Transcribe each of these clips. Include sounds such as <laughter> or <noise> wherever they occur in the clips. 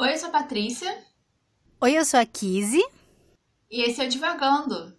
Oi, eu sou a Patrícia. Oi, eu sou a Kizzy. E esse é o Divagando.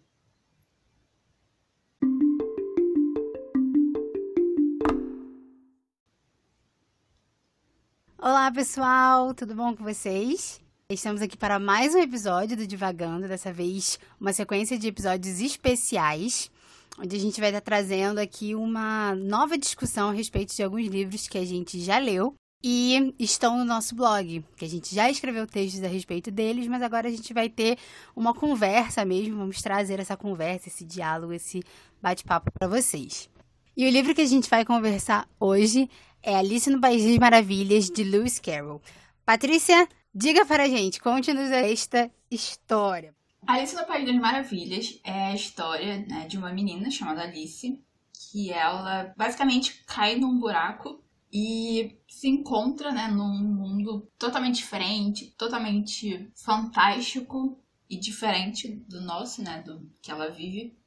Olá, pessoal, tudo bom com vocês? Estamos aqui para mais um episódio do Divagando, dessa vez uma sequência de episódios especiais, onde a gente vai estar trazendo aqui uma nova discussão a respeito de alguns livros que a gente já leu e estão no nosso blog, que a gente já escreveu textos a respeito deles, mas agora a gente vai ter uma conversa mesmo, vamos trazer essa conversa, esse diálogo, esse bate-papo para vocês. E o livro que a gente vai conversar hoje é Alice no País das Maravilhas, de Lewis Carroll. Patrícia, diga para a gente, conte-nos esta história. Alice no País das Maravilhas é a história né, de uma menina chamada Alice, que ela basicamente cai num buraco e se encontra né, num mundo totalmente diferente, totalmente fantástico e diferente do nosso, né, do que ela vive,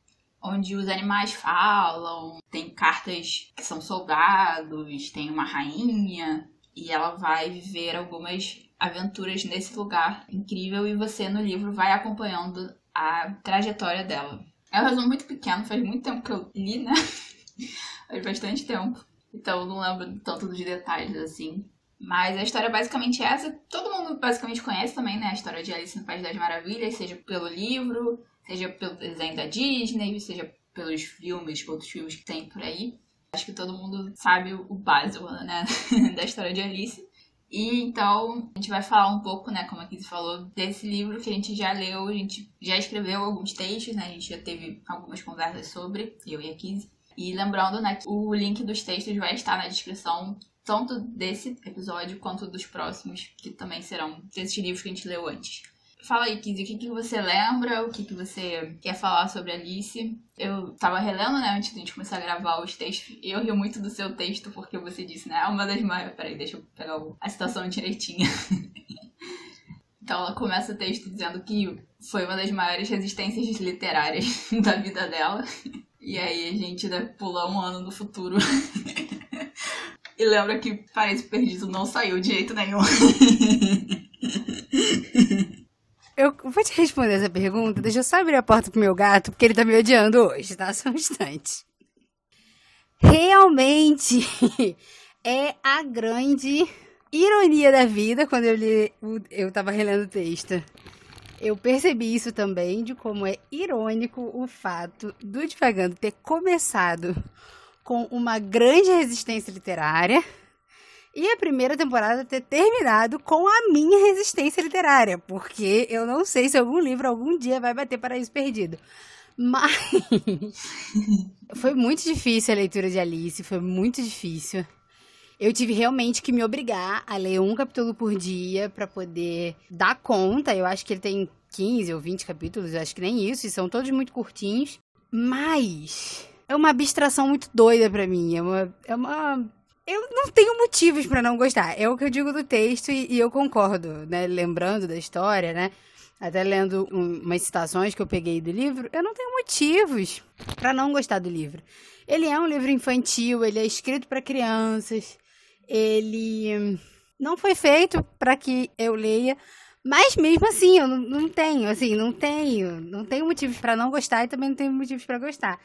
onde os animais falam, tem cartas que são soldados, tem uma rainha e ela vai viver algumas aventuras nesse lugar incrível e você no livro vai acompanhando a trajetória dela. É um resumo muito pequeno, faz muito tempo que eu li, né? <laughs> faz bastante tempo. Então não lembro tanto dos detalhes assim. Mas a história é basicamente essa. Todo mundo basicamente conhece também, né? A história de Alice no País das Maravilhas, seja pelo livro, seja pelo desenho da Disney, seja pelos filmes, outros filmes que tem por aí. Acho que todo mundo sabe o básico, né? <laughs> da história de Alice. E então a gente vai falar um pouco, né, como a Kizzy falou, desse livro que a gente já leu, a gente já escreveu alguns textos, né? A gente já teve algumas conversas sobre, eu e a Kizzy. E lembrando, né, que o link dos textos vai estar na descrição, tanto desse episódio quanto dos próximos, que também serão desses livros que a gente leu antes. Fala aí, Kizzy, o que, que você lembra, o que, que você quer falar sobre Alice? Eu tava relendo, né, antes de a gente começar a gravar os textos, e eu rio muito do seu texto, porque você disse, né, é uma das maiores... Peraí, deixa eu pegar a citação direitinha. <laughs> então ela começa o texto dizendo que foi uma das maiores resistências literárias <laughs> da vida dela. E aí a gente deve pular um ano no futuro. <laughs> e lembra que Paraíso Perdido não saiu de jeito nenhum. <laughs> Eu vou te responder essa pergunta. Deixa eu só abrir a porta pro meu gato, porque ele tá me odiando hoje, tá? <laughs> Só um instante. Realmente é a grande ironia da vida quando eu li. Eu tava relendo o texto eu percebi isso também, de como é irônico o fato do Divagando ter começado com uma grande resistência literária e a primeira temporada ter terminado com a minha resistência literária, porque eu não sei se algum livro algum dia vai bater Paraíso Perdido. Mas <laughs> foi muito difícil a leitura de Alice, foi muito difícil. Eu tive realmente que me obrigar a ler um capítulo por dia para poder dar conta. Eu acho que ele tem 15 ou 20 capítulos, acho que nem isso, e são todos muito curtinhos. Mas é uma abstração muito doida para mim. É uma, é uma eu não tenho motivos para não gostar. É o que eu digo do texto e, e, eu concordo, né? Lembrando da história, né? Até lendo um, umas citações que eu peguei do livro, eu não tenho motivos para não gostar do livro. Ele é um livro infantil, ele é escrito para crianças ele não foi feito para que eu leia, mas mesmo assim, eu não, tenho, assim, não tenho, não tenho motivos para não gostar e também não tenho motivos para gostar.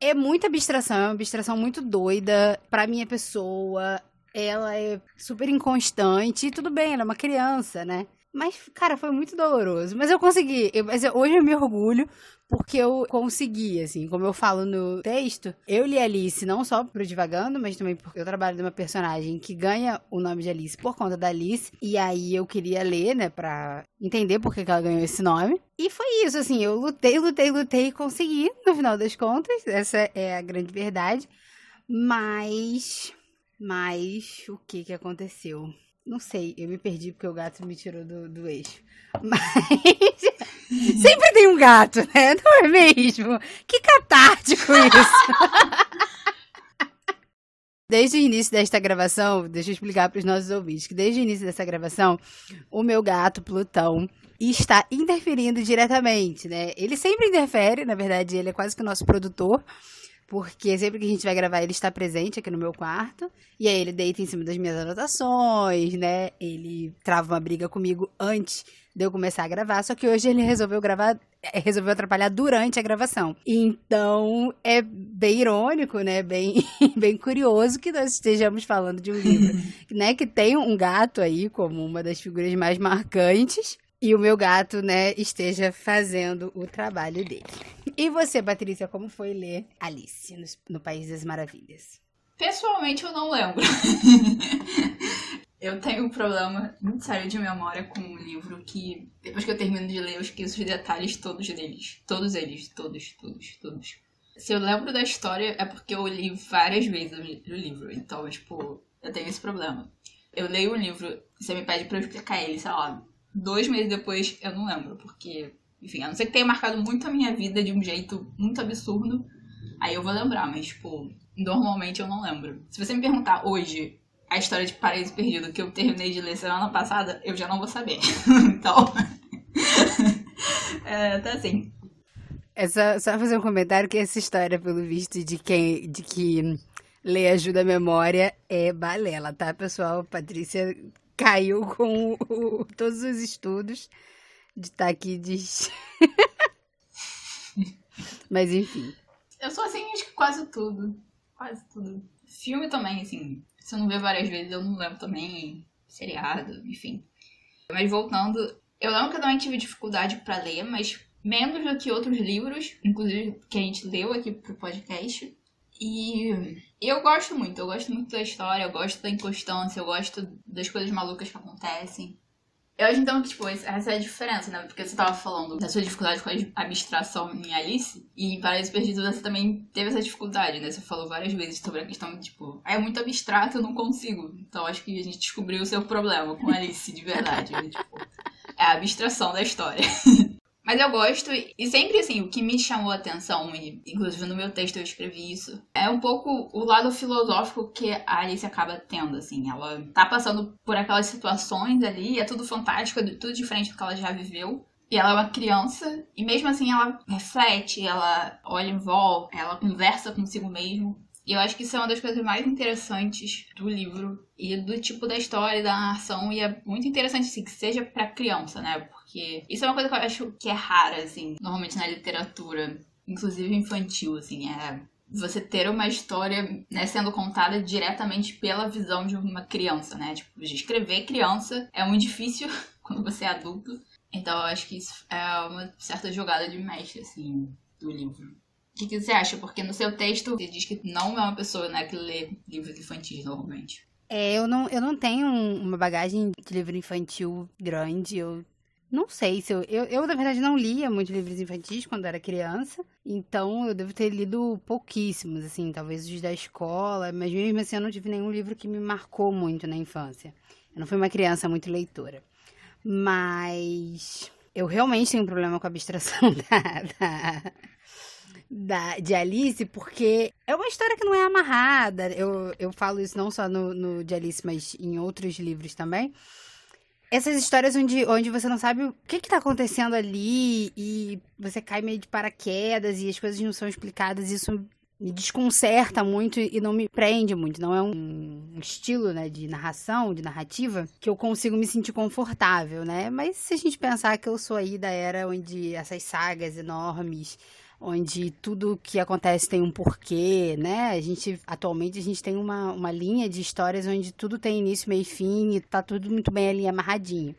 É muita abstração, é uma abstração muito doida pra minha pessoa. Ela é super inconstante, e tudo bem, ela é uma criança, né? Mas, cara, foi muito doloroso. Mas eu consegui. Eu, mas hoje eu me orgulho porque eu consegui, assim, como eu falo no texto, eu li Alice não só pro Divagando, mas também porque eu trabalho de uma personagem que ganha o nome de Alice por conta da Alice, e aí eu queria ler, né, pra entender por que ela ganhou esse nome. E foi isso, assim, eu lutei, lutei, lutei e consegui, no final das contas, essa é a grande verdade. Mas, mas, o que que aconteceu? Não sei, eu me perdi porque o gato me tirou do, do eixo. Mas. <laughs> Sempre tem um gato, né? Não é mesmo? Que catártico isso! <laughs> Desde o início desta gravação, deixa eu explicar para os nossos ouvintes que desde o início dessa gravação, o meu gato Plutão está interferindo diretamente, né? Ele sempre interfere, na verdade, ele é quase que o nosso produtor porque sempre que a gente vai gravar, ele está presente aqui no meu quarto. E aí ele deita em cima das minhas anotações, né? Ele trava uma briga comigo antes de eu começar a gravar. Só que hoje ele resolveu gravar, é, resolveu atrapalhar durante a gravação. Então é bem irônico, né? Bem, <laughs> bem curioso que nós estejamos falando de um livro, <laughs> né? Que tem um gato aí como uma das figuras mais marcantes e o meu gato, né, esteja fazendo o trabalho dele. E você, Patrícia, como foi ler Alice no, no País das Maravilhas? Pessoalmente, eu não lembro. <laughs> eu tenho um problema muito sério de memória com um livro que, depois que eu termino de ler, eu esqueço os detalhes todos deles. Todos eles, todos, todos, todos. Se eu lembro da história, é porque eu li várias vezes o livro. Então, tipo, eu tenho esse problema. Eu leio o livro, você me pede pra eu explicar ele, sei lá, dois meses depois, eu não lembro, porque, enfim, a não ser que tenha marcado muito a minha vida de um jeito muito absurdo, aí eu vou lembrar, mas, tipo, normalmente eu não lembro. Se você me perguntar hoje a história de Paraíso Perdido que eu terminei de ler semana passada, eu já não vou saber. <laughs> então. <laughs> é, tá assim. É só, só fazer um comentário que essa história, pelo visto, de quem. de que lê ajuda a memória é balela, tá, pessoal? Patrícia caiu com o, todos os estudos de estar tá. <laughs> Mas enfim. Eu sou assim, acho que quase tudo. Quase tudo. Filme também, assim. Se eu não ver várias vezes, eu não lembro também. Seriado, enfim. Mas voltando, eu lembro que eu também tive dificuldade para ler, mas menos do que outros livros, inclusive que a gente leu aqui pro podcast. E eu gosto muito, eu gosto muito da história, eu gosto da inconstância, eu gosto das coisas malucas que acontecem. Eu acho então que, tipo, essa é a diferença, né? Porque você tava falando da sua dificuldade com a abstração em Alice, e em Paraíso Perdido você também teve essa dificuldade, né? Você falou várias vezes sobre a questão de, tipo, é muito abstrato, eu não consigo. Então acho que a gente descobriu o seu problema com Alice, de verdade. Né? tipo, é a abstração da história. <laughs> Mas eu gosto, e sempre assim, o que me chamou a atenção, e inclusive no meu texto eu escrevi isso, é um pouco o lado filosófico que a Alice acaba tendo, assim. Ela tá passando por aquelas situações ali, é tudo fantástico, é tudo diferente do que ela já viveu. E ela é uma criança, e mesmo assim ela reflete, ela olha em volta, ela conversa consigo mesmo. E eu acho que isso é uma das coisas mais interessantes do livro e do tipo da história, da narração. E é muito interessante, assim, que seja pra criança, né? Porque isso é uma coisa que eu acho que é rara, assim, normalmente na literatura, inclusive infantil, assim. É você ter uma história né, sendo contada diretamente pela visão de uma criança, né? Tipo, escrever criança é muito difícil <laughs> quando você é adulto. Então eu acho que isso é uma certa jogada de mestre, assim, do livro. O que, que, você acha? Porque no seu texto você diz que não é uma pessoa né, que lê livros infantis normalmente. É, eu não, eu não tenho uma bagagem de livro infantil grande. Eu não sei se eu, eu. Eu, na verdade, não lia muitos livros infantis quando era criança. Então, eu devo ter lido pouquíssimos, assim, talvez os da escola. Mas mesmo assim, eu não tive nenhum livro que me marcou muito na infância. Eu não fui uma criança muito leitora. Mas. Eu realmente tenho um problema com a abstração <laughs> da, da da, de Alice, porque é uma história que não é amarrada. Eu, eu falo isso não só no, no de Alice, mas em outros livros também. Essas histórias onde, onde você não sabe o que está acontecendo ali e você cai meio de paraquedas e as coisas não são explicadas, isso me desconcerta muito e não me prende muito. Não é um estilo, né, de narração, de narrativa, que eu consigo me sentir confortável, né? Mas se a gente pensar que eu sou aí da era onde essas sagas enormes onde tudo que acontece tem um porquê, né? A gente, atualmente, a gente tem uma, uma linha de histórias onde tudo tem início, meio e fim e tá tudo muito bem ali amarradinho.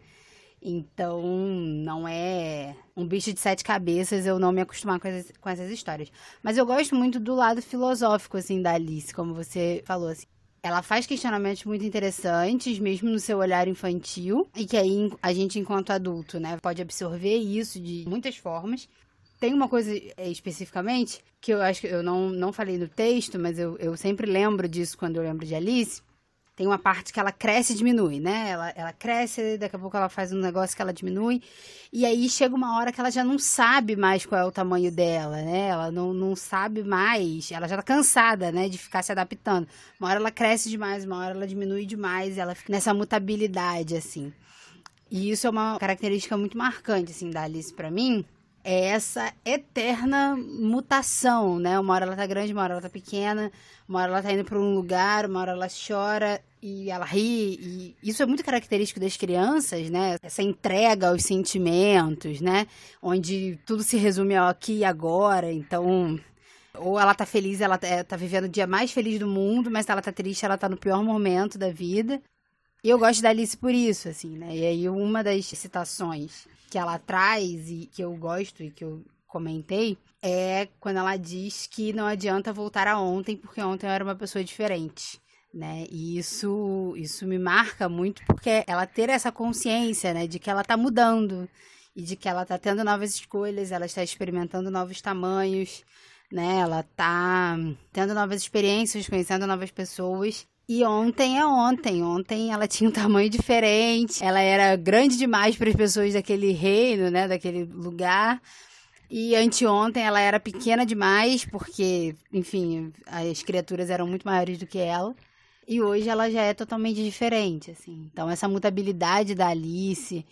Então, não é um bicho de sete cabeças eu não me acostumar com essas, com essas histórias. Mas eu gosto muito do lado filosófico, assim, da Alice, como você falou, assim. Ela faz questionamentos muito interessantes, mesmo no seu olhar infantil, e que aí a gente, enquanto adulto, né, pode absorver isso de muitas formas. Tem uma coisa é, especificamente que eu acho que eu não, não falei no texto, mas eu, eu sempre lembro disso quando eu lembro de Alice. Tem uma parte que ela cresce e diminui, né? Ela, ela cresce, daqui a pouco ela faz um negócio que ela diminui. E aí chega uma hora que ela já não sabe mais qual é o tamanho dela, né? Ela não, não sabe mais, ela já tá cansada, né? De ficar se adaptando. Uma hora ela cresce demais, uma hora ela diminui demais, ela fica nessa mutabilidade, assim. E isso é uma característica muito marcante, assim, da Alice para mim é essa eterna mutação, né? Uma hora ela tá grande, uma hora ela tá pequena, uma hora ela tá indo para um lugar, uma hora ela chora e ela ri. E isso é muito característico das crianças, né? Essa entrega aos sentimentos, né? Onde tudo se resume ao aqui e agora. Então, ou ela tá feliz, ela tá, tá vivendo o dia mais feliz do mundo, mas ela tá triste, ela tá no pior momento da vida. E eu gosto da Alice por isso, assim, né? E aí uma das citações que ela traz e que eu gosto e que eu comentei é quando ela diz que não adianta voltar a ontem, porque ontem eu era uma pessoa diferente. Né? E isso, isso me marca muito porque ela ter essa consciência, né, de que ela está mudando e de que ela está tendo novas escolhas, ela está experimentando novos tamanhos, né? Ela está tendo novas experiências, conhecendo novas pessoas e ontem é ontem. Ontem ela tinha um tamanho diferente. Ela era grande demais para as pessoas daquele reino, né? Daquele lugar. E anteontem ela era pequena demais, porque, enfim, as criaturas eram muito maiores do que ela. E hoje ela já é totalmente diferente, assim. Então, essa mutabilidade da Alice,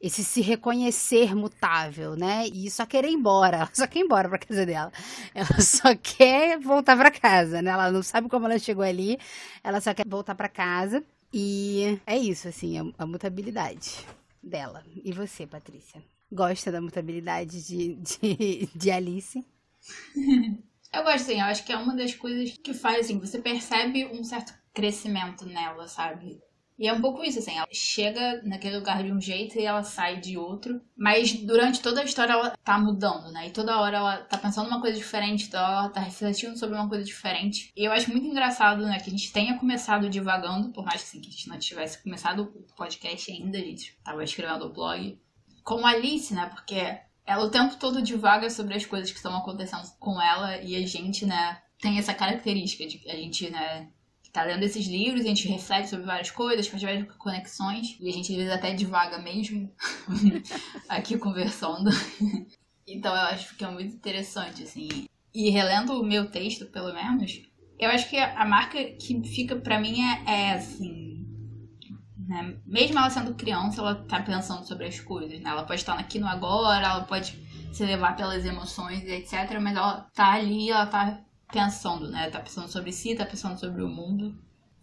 esse se reconhecer mutável, né? E só querer ir embora, <laughs> ela só quer ir embora pra casa dela. Ela <laughs> só quer voltar para casa, né? Ela não sabe como ela chegou ali, ela só quer voltar para casa. E é isso, assim, a, a, mutabilidade dela. E você, Patrícia? Gosta da mutabilidade de, de, <laughs> de Alice? Eu gosto, sim. Eu acho que é uma das coisas que faz, assim, você percebe um certo crescimento nela, sabe? E é um pouco isso, assim, ela chega naquele lugar de um jeito e ela sai de outro, mas durante toda a história ela tá mudando, né? E toda hora ela tá pensando uma coisa diferente, toda hora ela tá refletindo sobre uma coisa diferente. E eu acho muito engraçado, né, que a gente tenha começado divagando, por mais assim, que a gente não tivesse começado o podcast ainda, a gente tava escrevendo o blog, como Alice, né? Porque ela o tempo todo divaga sobre as coisas que estão acontecendo com ela e a gente, né, tem essa característica de a gente, né, tá lendo esses livros, a gente reflete sobre várias coisas, faz várias conexões, e a gente às vezes até divaga mesmo <laughs> aqui conversando. <laughs> então eu acho que é muito interessante, assim. E relendo o meu texto, pelo menos, eu acho que a marca que fica para mim é, é assim. Né? Mesmo ela sendo criança, ela tá pensando sobre as coisas, né? Ela pode estar aqui no agora, ela pode se levar pelas emoções etc. Mas ela tá ali, ela tá pensando, né? Tá pensando sobre si, tá pensando sobre o mundo.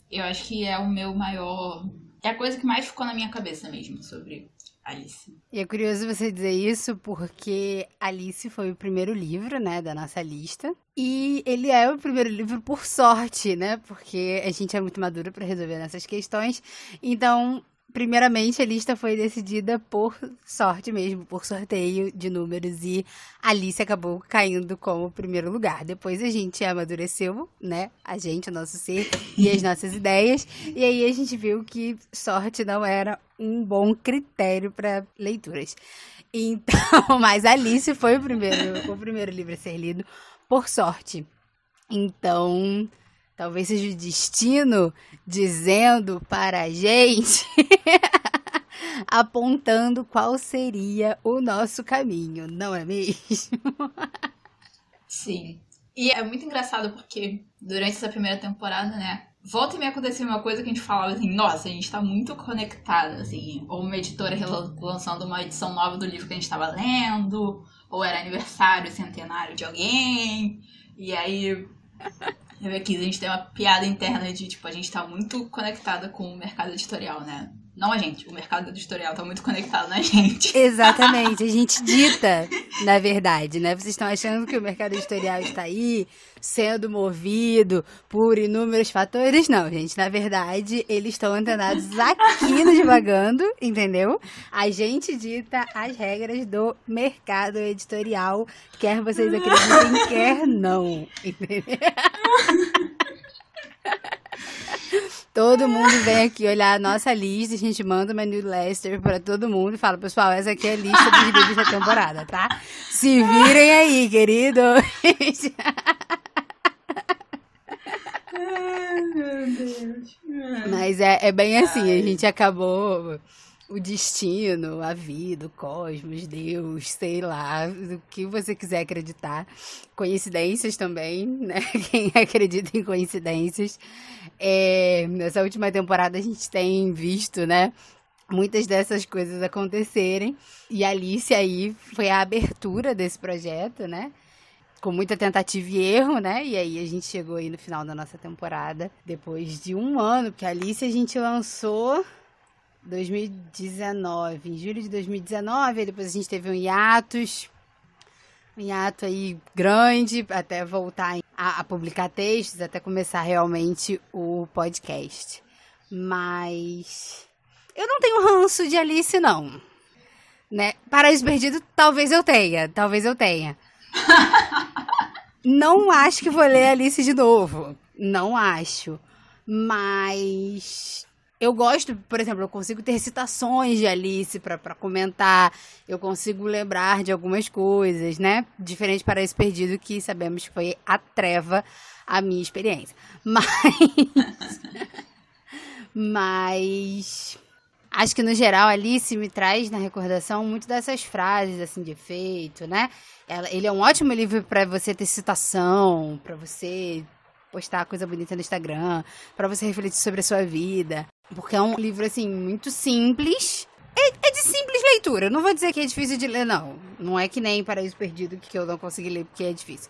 Eu acho que é o meu maior. É a coisa que mais ficou na minha cabeça mesmo sobre Alice. E é curioso você dizer isso porque Alice foi o primeiro livro, né, da nossa lista. E ele é o primeiro livro por sorte, né? Porque a gente é muito madura para resolver essas questões. Então, primeiramente, a lista foi decidida por sorte mesmo, por sorteio de números, e Alice acabou caindo como primeiro lugar. Depois a gente amadureceu, né? A gente, o nosso ser <laughs> e as nossas ideias, e aí a gente viu que sorte não era um bom critério para leituras. Então, <laughs> mas Alice foi o primeiro, o primeiro livro a ser lido por sorte. Então, Talvez seja o destino dizendo para a gente, <laughs> apontando qual seria o nosso caminho, não é mesmo? Sim. E é muito engraçado porque durante essa primeira temporada, né? Volta e me aconteceu uma coisa que a gente falava assim, nossa, a gente tá muito conectada, assim. Ou uma editora lançando uma edição nova do livro que a gente tava lendo, ou era aniversário centenário de alguém. E aí eu aqui, a gente tem uma piada interna de, tipo, a gente tá muito conectada com o mercado editorial, né? Não a gente, o mercado editorial tá muito conectado na gente. <laughs> Exatamente, a gente dita, na verdade, né? Vocês estão achando que o mercado editorial está aí sendo movido por inúmeros fatores? Não, gente, na verdade, eles estão antenados aqui no Divagando, entendeu? A gente dita as regras do mercado editorial, quer vocês acreditem, quer não, entendeu? <laughs> Todo mundo vem aqui olhar a nossa lista, a gente manda uma newsletter para todo mundo e fala, pessoal, essa aqui é a lista dos livros da temporada, tá? Se virem aí, queridos! Ai, meu Deus. Mas é, é bem assim, a gente acabou o destino, a vida, o cosmos, Deus, sei lá, o que você quiser acreditar. Coincidências também, né? <laughs> Quem acredita em coincidências. É, nessa última temporada a gente tem visto, né? muitas dessas coisas acontecerem. E Alice aí foi a abertura desse projeto, né? Com muita tentativa e erro, né? E aí a gente chegou aí no final da nossa temporada, depois de um ano, porque Alice a gente lançou 2019, em julho de 2019, aí depois a gente teve um hiatus, um hiato aí grande, até voltar a, a publicar textos, até começar realmente o podcast. Mas eu não tenho ranço de Alice, não. Né? Paraíso Perdido, talvez eu tenha. Talvez eu tenha. <laughs> não acho que vou ler Alice de novo. Não acho. Mas eu gosto, por exemplo, eu consigo ter citações de Alice para comentar, eu consigo lembrar de algumas coisas, né? Diferente para esse perdido que sabemos que foi a treva a minha experiência. <laughs> Mas mas acho que no geral Alice me traz na recordação muito dessas frases assim de efeito, né? Ela, ele é um ótimo livro para você ter citação, para você postar coisa bonita no Instagram, para você refletir sobre a sua vida, porque é um livro assim muito simples. É, é, de simples leitura. Não vou dizer que é difícil de ler, não. Não é que nem Paraíso Perdido que eu não consegui ler porque é difícil.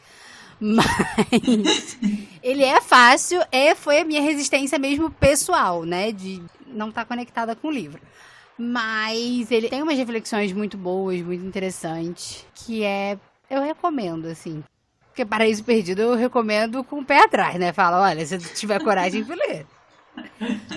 Mas <laughs> ele é fácil, é, foi a minha resistência mesmo pessoal, né? De não estar tá conectada com o livro. Mas ele tem umas reflexões muito boas, muito interessantes, que é. Eu recomendo, assim. Porque Paraíso Perdido eu recomendo com o pé atrás, né? Fala, olha, se tu tiver coragem ler.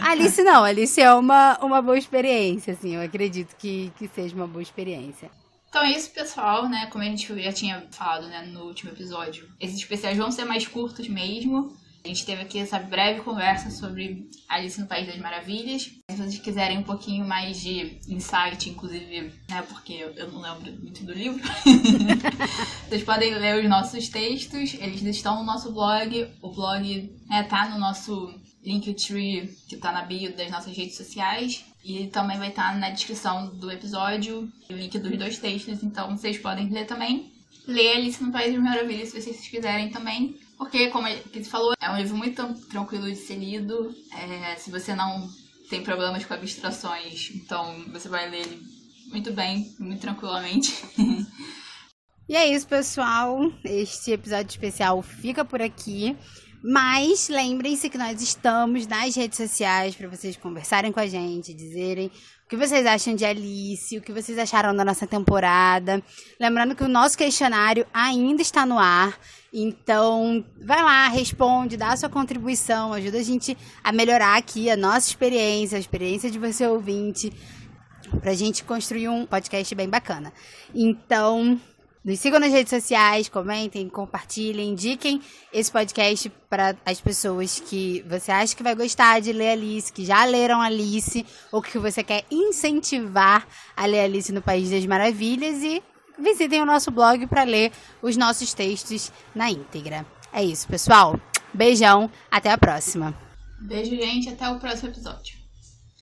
Alice não, Alice é uma, uma boa experiência, assim. Eu acredito que, que seja uma boa experiência. Então é isso, pessoal, né? Como a gente já tinha falado né, no último episódio, esses especiais vão ser mais curtos mesmo. A gente teve aqui essa breve conversa sobre Alice no País das Maravilhas. Se vocês quiserem um pouquinho mais de insight, inclusive, né, porque eu não lembro muito do livro, <laughs> vocês podem ler os nossos textos, eles estão no nosso blog. O blog né, tá no nosso Linktree, que tá na bio das nossas redes sociais. E também vai estar na descrição do episódio o link dos dois textos, então vocês podem ler também. Ler Alice no País das Maravilhas se vocês quiserem também. Porque, como gente falou, é um livro muito tranquilo de ser lido. É, se você não tem problemas com abstrações, então você vai ler ele muito bem, muito tranquilamente. <laughs> e é isso, pessoal. Este episódio especial fica por aqui. Mas lembrem-se que nós estamos nas redes sociais para vocês conversarem com a gente, dizerem o que vocês acham de Alice, o que vocês acharam da nossa temporada. Lembrando que o nosso questionário ainda está no ar. Então, vai lá, responde, dá a sua contribuição, ajuda a gente a melhorar aqui a nossa experiência, a experiência de você ouvinte, para a gente construir um podcast bem bacana. Então, nos sigam nas redes sociais, comentem, compartilhem, indiquem esse podcast para as pessoas que você acha que vai gostar de ler Alice, que já leram Alice, ou que você quer incentivar a ler Alice no País das Maravilhas e visitem o nosso blog para ler os nossos textos na íntegra. É isso, pessoal. Beijão, até a próxima. Beijo, gente, até o próximo episódio.